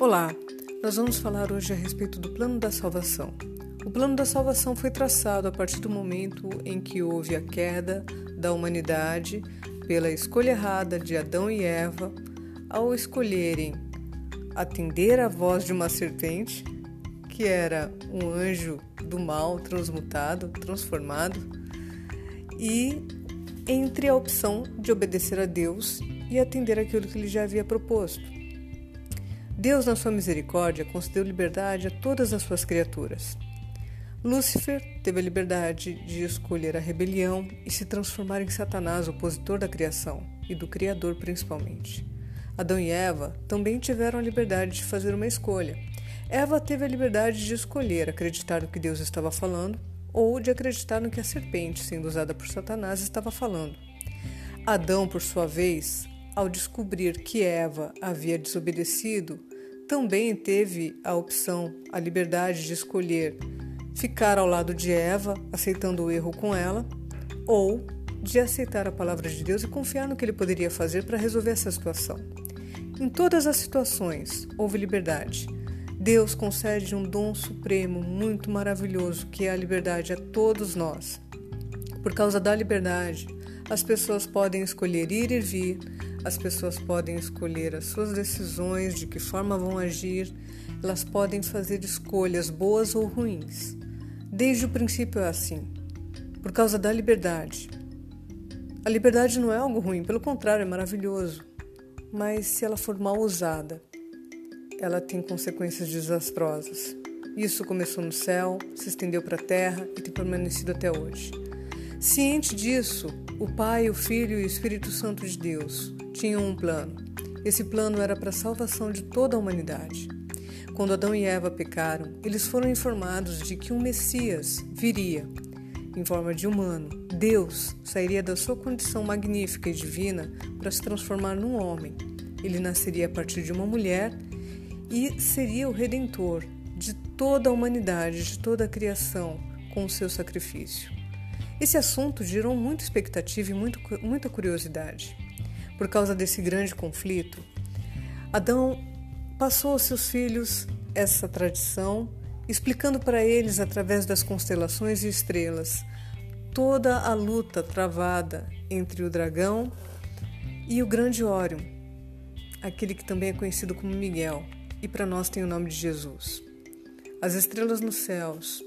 Olá, nós vamos falar hoje a respeito do plano da salvação. O plano da salvação foi traçado a partir do momento em que houve a queda da humanidade pela escolha errada de Adão e Eva ao escolherem atender à voz de uma serpente, que era um anjo do mal transmutado, transformado, e entre a opção de obedecer a Deus e atender aquilo que ele já havia proposto. Deus, na sua misericórdia, concedeu liberdade a todas as suas criaturas. Lúcifer teve a liberdade de escolher a rebelião e se transformar em Satanás, opositor da criação e do Criador principalmente. Adão e Eva também tiveram a liberdade de fazer uma escolha. Eva teve a liberdade de escolher acreditar no que Deus estava falando ou de acreditar no que a serpente, sendo usada por Satanás, estava falando. Adão, por sua vez, ao descobrir que Eva havia desobedecido, também teve a opção, a liberdade de escolher ficar ao lado de Eva, aceitando o erro com ela, ou de aceitar a palavra de Deus e confiar no que ele poderia fazer para resolver essa situação. Em todas as situações houve liberdade. Deus concede um dom supremo muito maravilhoso, que é a liberdade a todos nós. Por causa da liberdade, as pessoas podem escolher ir e vir, as pessoas podem escolher as suas decisões, de que forma vão agir, elas podem fazer escolhas boas ou ruins. Desde o princípio é assim, por causa da liberdade. A liberdade não é algo ruim, pelo contrário, é maravilhoso. Mas se ela for mal usada, ela tem consequências desastrosas. Isso começou no céu, se estendeu para a terra e tem permanecido até hoje. Ciente disso, o Pai, o Filho e o Espírito Santo de Deus tinham um plano. Esse plano era para a salvação de toda a humanidade. Quando Adão e Eva pecaram, eles foram informados de que um Messias viria em forma de humano. Deus sairia da sua condição magnífica e divina para se transformar num homem. Ele nasceria a partir de uma mulher e seria o redentor de toda a humanidade, de toda a criação, com o seu sacrifício. Esse assunto gerou muita expectativa e muito, muita curiosidade. Por causa desse grande conflito, Adão passou aos seus filhos essa tradição, explicando para eles, através das constelações e estrelas, toda a luta travada entre o dragão e o grande Órion, aquele que também é conhecido como Miguel, e para nós tem o nome de Jesus. As estrelas nos céus,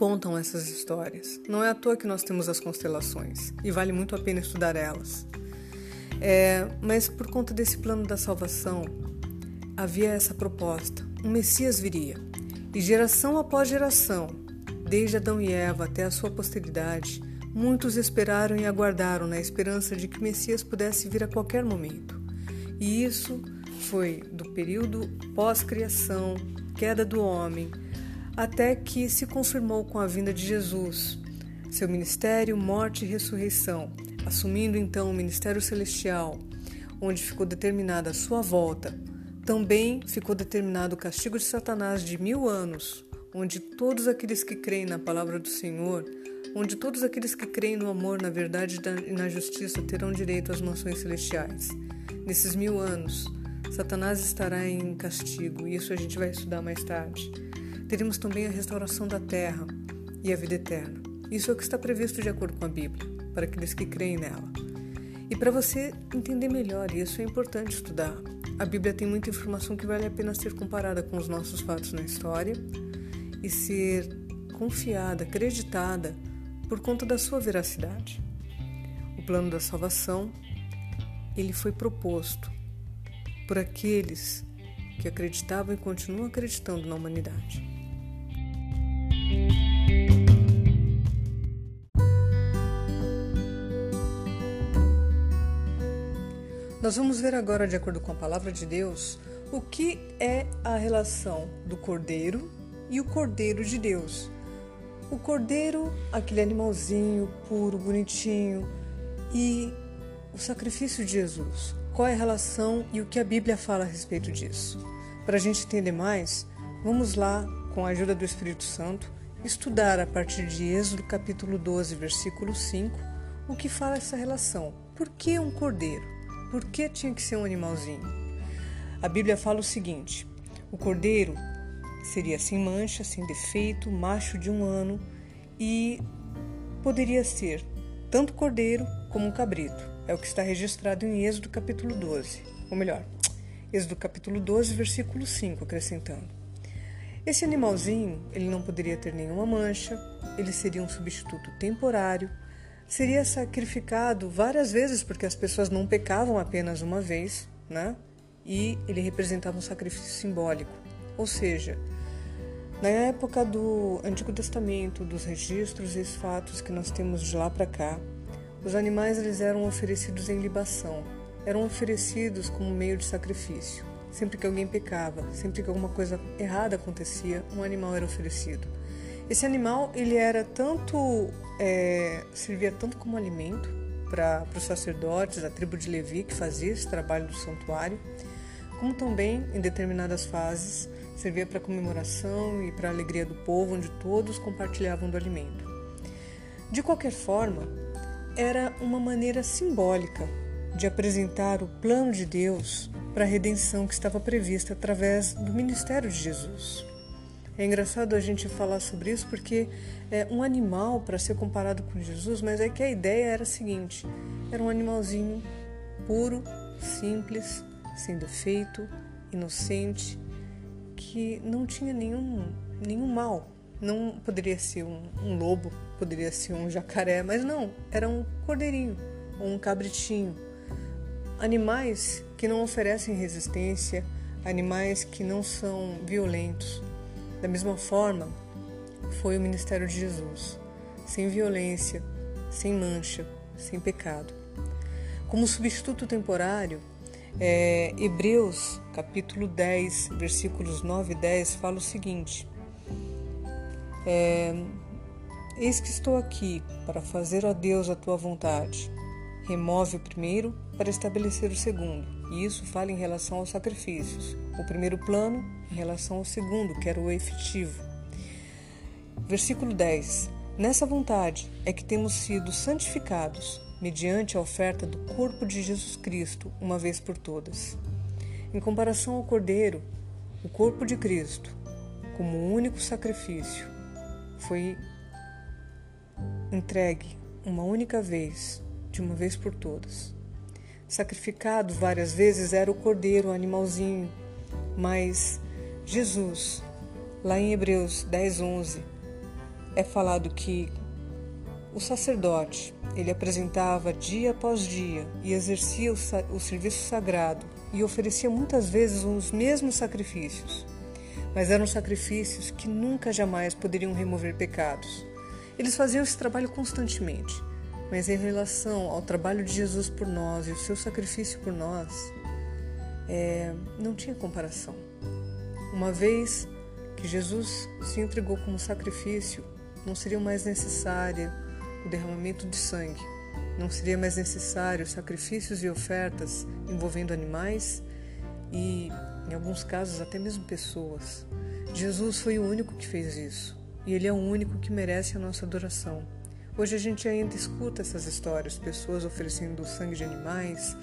contam essas histórias. Não é à toa que nós temos as constelações e vale muito a pena estudar elas. É, mas por conta desse plano da salvação, havia essa proposta: um Messias viria. E geração após geração, desde Adão e Eva até a sua posteridade, muitos esperaram e aguardaram na esperança de que Messias pudesse vir a qualquer momento. E isso foi do período pós-criação, queda do homem, até que se confirmou com a vinda de Jesus, seu ministério, morte e ressurreição, assumindo então o ministério celestial, onde ficou determinada a sua volta. Também ficou determinado o castigo de Satanás de mil anos, onde todos aqueles que creem na palavra do Senhor, onde todos aqueles que creem no amor, na verdade e na justiça terão direito às mansões celestiais. Nesses mil anos, Satanás estará em castigo, e isso a gente vai estudar mais tarde teremos também a restauração da terra e a vida eterna. Isso é o que está previsto de acordo com a Bíblia, para aqueles que creem nela. E para você entender melhor, isso é importante estudar. A Bíblia tem muita informação que vale a pena ser comparada com os nossos fatos na história e ser confiada, acreditada por conta da sua veracidade. O plano da salvação, ele foi proposto por aqueles que acreditavam e continuam acreditando na humanidade. Nós vamos ver agora, de acordo com a palavra de Deus, o que é a relação do cordeiro e o cordeiro de Deus. O cordeiro, aquele animalzinho puro, bonitinho, e o sacrifício de Jesus. Qual é a relação e o que a Bíblia fala a respeito disso? Para a gente entender mais, vamos lá, com a ajuda do Espírito Santo, estudar a partir de Êxodo capítulo 12, versículo 5, o que fala essa relação. Por que um cordeiro? Por que tinha que ser um animalzinho? A Bíblia fala o seguinte: O cordeiro seria sem mancha, sem defeito, macho de um ano e poderia ser tanto cordeiro como um cabrito. É o que está registrado em Êxodo capítulo 12. Ou melhor, Êxodo capítulo 12, versículo 5, acrescentando. Esse animalzinho, ele não poderia ter nenhuma mancha, ele seria um substituto temporário, seria sacrificado várias vezes porque as pessoas não pecavam apenas uma vez, né? E ele representava um sacrifício simbólico. Ou seja, na época do Antigo Testamento, dos registros e fatos que nós temos de lá para cá, os animais eles eram oferecidos em libação, eram oferecidos como meio de sacrifício. Sempre que alguém pecava, sempre que alguma coisa errada acontecia, um animal era oferecido. Esse animal ele era tanto é, servia tanto como alimento para os sacerdotes, a tribo de Levi que fazia esse trabalho do santuário, como também em determinadas fases servia para comemoração e para alegria do povo, onde todos compartilhavam do alimento. De qualquer forma, era uma maneira simbólica de apresentar o plano de Deus para a redenção que estava prevista através do ministério de Jesus. É engraçado a gente falar sobre isso porque é um animal para ser comparado com Jesus, mas é que a ideia era a seguinte: era um animalzinho puro, simples, sem defeito, inocente, que não tinha nenhum, nenhum mal. Não poderia ser um, um lobo, poderia ser um jacaré, mas não, era um cordeirinho ou um cabritinho. Animais que não oferecem resistência, animais que não são violentos. Da mesma forma, foi o ministério de Jesus, sem violência, sem mancha, sem pecado. Como substituto temporário, é, Hebreus capítulo 10, versículos 9 e 10 fala o seguinte: é, Eis que estou aqui para fazer, a Deus, a tua vontade. Remove o primeiro para estabelecer o segundo. E isso fala em relação aos sacrifícios. O primeiro plano em relação ao segundo, que era o efetivo. Versículo 10. Nessa vontade é que temos sido santificados mediante a oferta do corpo de Jesus Cristo, uma vez por todas. Em comparação ao Cordeiro, o corpo de Cristo, como único sacrifício, foi entregue uma única vez, de uma vez por todas. Sacrificado várias vezes era o cordeiro, o animalzinho, mas Jesus, lá em Hebreus 10, 11, é falado que o sacerdote, ele apresentava dia após dia e exercia o, o serviço sagrado e oferecia muitas vezes os mesmos sacrifícios, mas eram sacrifícios que nunca jamais poderiam remover pecados. Eles faziam esse trabalho constantemente, mas em relação ao trabalho de Jesus por nós e o seu sacrifício por nós, é, não tinha comparação. Uma vez que Jesus se entregou como sacrifício, não seria mais necessária o derramamento de sangue. Não seria mais necessário sacrifícios e ofertas envolvendo animais e, em alguns casos, até mesmo pessoas. Jesus foi o único que fez isso e ele é o único que merece a nossa adoração. Hoje a gente ainda escuta essas histórias, pessoas oferecendo sangue de animais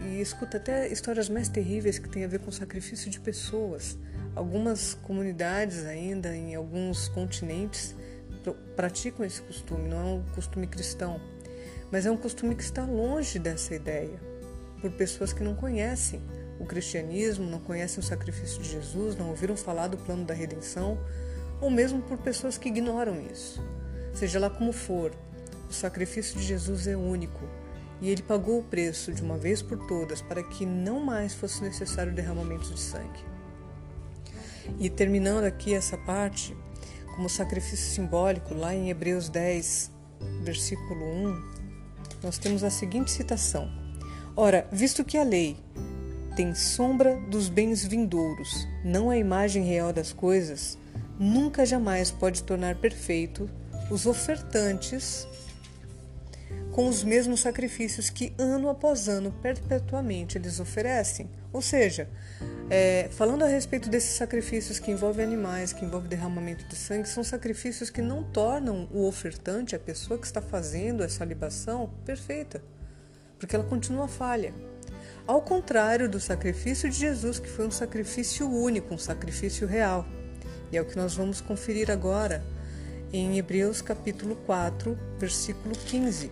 e escuta até histórias mais terríveis que têm a ver com sacrifício de pessoas. Algumas comunidades ainda em alguns continentes praticam esse costume, não é um costume cristão, mas é um costume que está longe dessa ideia, por pessoas que não conhecem o cristianismo, não conhecem o sacrifício de Jesus, não ouviram falar do plano da redenção, ou mesmo por pessoas que ignoram isso. Seja lá como for, o sacrifício de Jesus é único e ele pagou o preço de uma vez por todas para que não mais fosse necessário derramamento de sangue. E terminando aqui essa parte, como sacrifício simbólico, lá em Hebreus 10, versículo 1, nós temos a seguinte citação: Ora, visto que a lei tem sombra dos bens vindouros, não a imagem real das coisas, nunca jamais pode tornar perfeito os ofertantes com os mesmos sacrifícios que ano após ano perpetuamente eles oferecem. Ou seja, é, falando a respeito desses sacrifícios que envolvem animais, que envolvem derramamento de sangue, são sacrifícios que não tornam o ofertante, a pessoa que está fazendo essa libação, perfeita, porque ela continua falha. ao contrário do sacrifício de Jesus, que foi um sacrifício único, um sacrifício real. E é o que nós vamos conferir agora em Hebreus capítulo 4, versículo 15.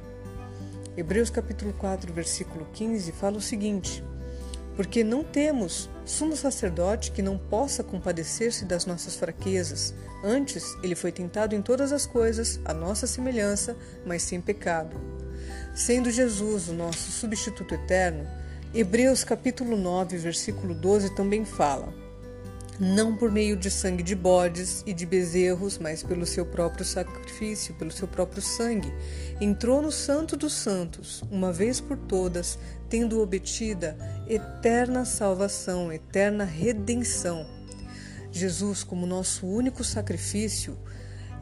Hebreus capítulo 4, versículo 15 fala o seguinte: Porque não temos sumo sacerdote que não possa compadecer-se das nossas fraquezas, antes ele foi tentado em todas as coisas, a nossa semelhança, mas sem pecado. Sendo Jesus o nosso substituto eterno, Hebreus capítulo 9, versículo 12 também fala: não por meio de sangue de bodes e de bezerros, mas pelo seu próprio sacrifício, pelo seu próprio sangue. Entrou no Santo dos Santos, uma vez por todas, tendo obtida eterna salvação, eterna redenção. Jesus, como nosso único sacrifício,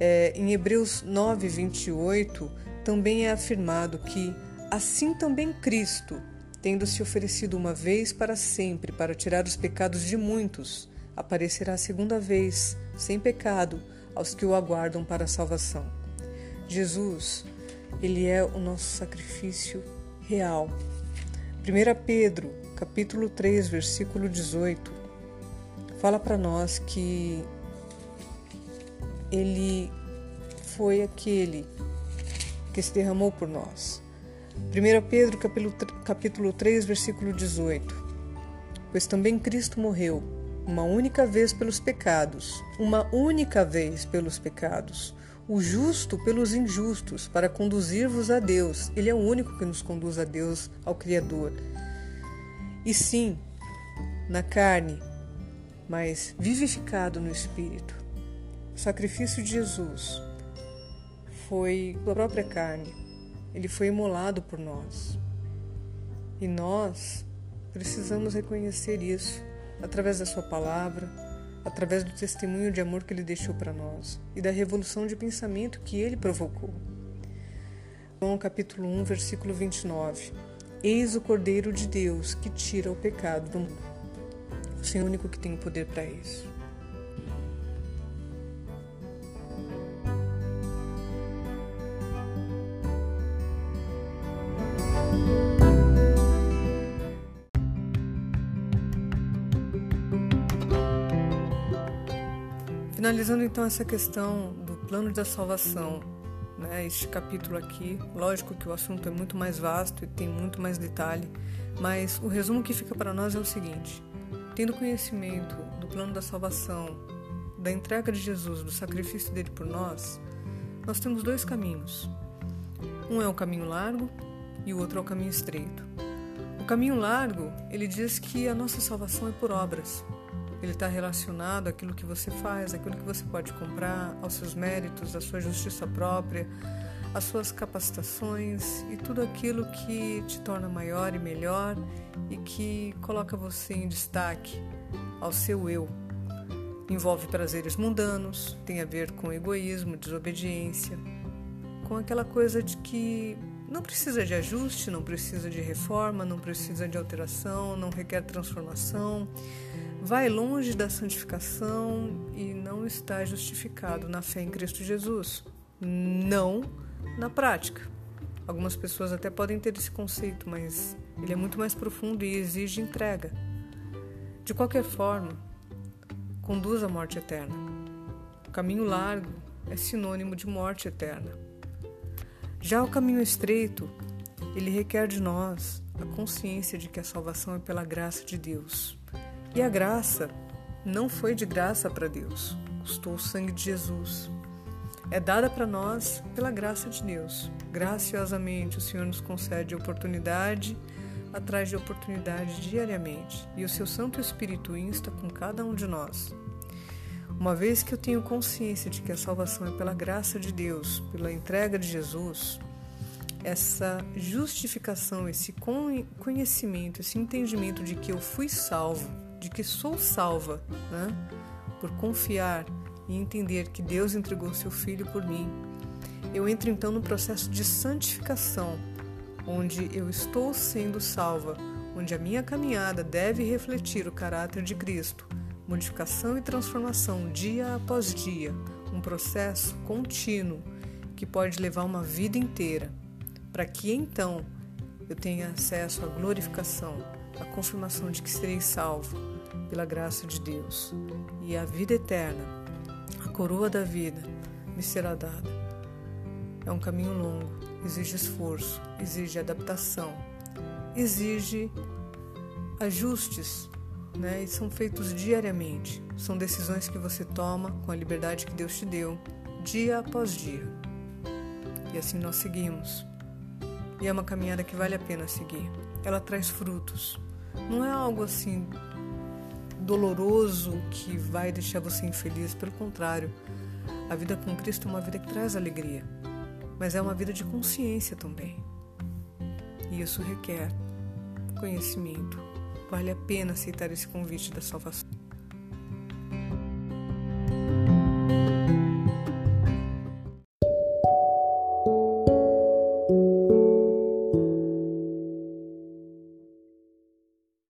é, em Hebreus 9, 28, também é afirmado que, assim também Cristo, tendo se oferecido uma vez para sempre para tirar os pecados de muitos, aparecerá a segunda vez, sem pecado, aos que o aguardam para a salvação. Jesus, ele é o nosso sacrifício real. 1 Pedro, capítulo 3, versículo 18, fala para nós que ele foi aquele que se derramou por nós. 1 Pedro, capítulo, capítulo 3, versículo 18. Pois também Cristo morreu uma única vez pelos pecados, uma única vez pelos pecados, o justo pelos injustos, para conduzir-vos a Deus. Ele é o único que nos conduz a Deus, ao Criador. E sim, na carne, mas vivificado no Espírito. O sacrifício de Jesus foi a própria carne, ele foi imolado por nós. E nós precisamos reconhecer isso através da Sua palavra, através do testemunho de amor que Ele deixou para nós e da revolução de pensamento que Ele provocou. João capítulo 1, versículo 29. Eis o Cordeiro de Deus que tira o pecado do mundo. O Senhor é único que tem o poder para isso. Finalizando então essa questão do plano da salvação, né, este capítulo aqui, lógico que o assunto é muito mais vasto e tem muito mais detalhe, mas o resumo que fica para nós é o seguinte: tendo conhecimento do plano da salvação, da entrega de Jesus, do sacrifício dele por nós, nós temos dois caminhos. Um é o caminho largo e o outro é o caminho estreito. O caminho largo, ele diz que a nossa salvação é por obras, ele está relacionado àquilo que você faz, àquilo que você pode comprar, aos seus méritos, à sua justiça própria, às suas capacitações e tudo aquilo que te torna maior e melhor e que coloca você em destaque ao seu eu. Envolve prazeres mundanos, tem a ver com egoísmo, desobediência, com aquela coisa de que não precisa de ajuste, não precisa de reforma, não precisa de alteração, não requer transformação vai longe da santificação e não está justificado na fé em Cristo Jesus. Não na prática. Algumas pessoas até podem ter esse conceito, mas ele é muito mais profundo e exige entrega. De qualquer forma, conduz à morte eterna. O caminho largo é sinônimo de morte eterna. Já o caminho estreito, ele requer de nós a consciência de que a salvação é pela graça de Deus. E a graça não foi de graça para Deus, custou o sangue de Jesus. É dada para nós pela graça de Deus. Graciosamente, o Senhor nos concede oportunidade atrás de oportunidade diariamente, e o seu Santo Espírito insta com cada um de nós. Uma vez que eu tenho consciência de que a salvação é pela graça de Deus, pela entrega de Jesus, essa justificação, esse conhecimento, esse entendimento de que eu fui salvo, de que sou salva, né? por confiar e entender que Deus entregou seu filho por mim, eu entro então no processo de santificação, onde eu estou sendo salva, onde a minha caminhada deve refletir o caráter de Cristo, modificação e transformação dia após dia, um processo contínuo que pode levar uma vida inteira, para que então eu tenha acesso à glorificação, à confirmação de que serei salvo pela graça de Deus e a vida eterna, a coroa da vida, me será dada. É um caminho longo, exige esforço, exige adaptação, exige ajustes, né? E são feitos diariamente. São decisões que você toma com a liberdade que Deus te deu, dia após dia. E assim nós seguimos. E é uma caminhada que vale a pena seguir. Ela traz frutos. Não é algo assim doloroso que vai deixar você infeliz, pelo contrário. A vida com Cristo é uma vida que traz alegria, mas é uma vida de consciência também. E isso requer conhecimento. Vale a pena aceitar esse convite da salvação.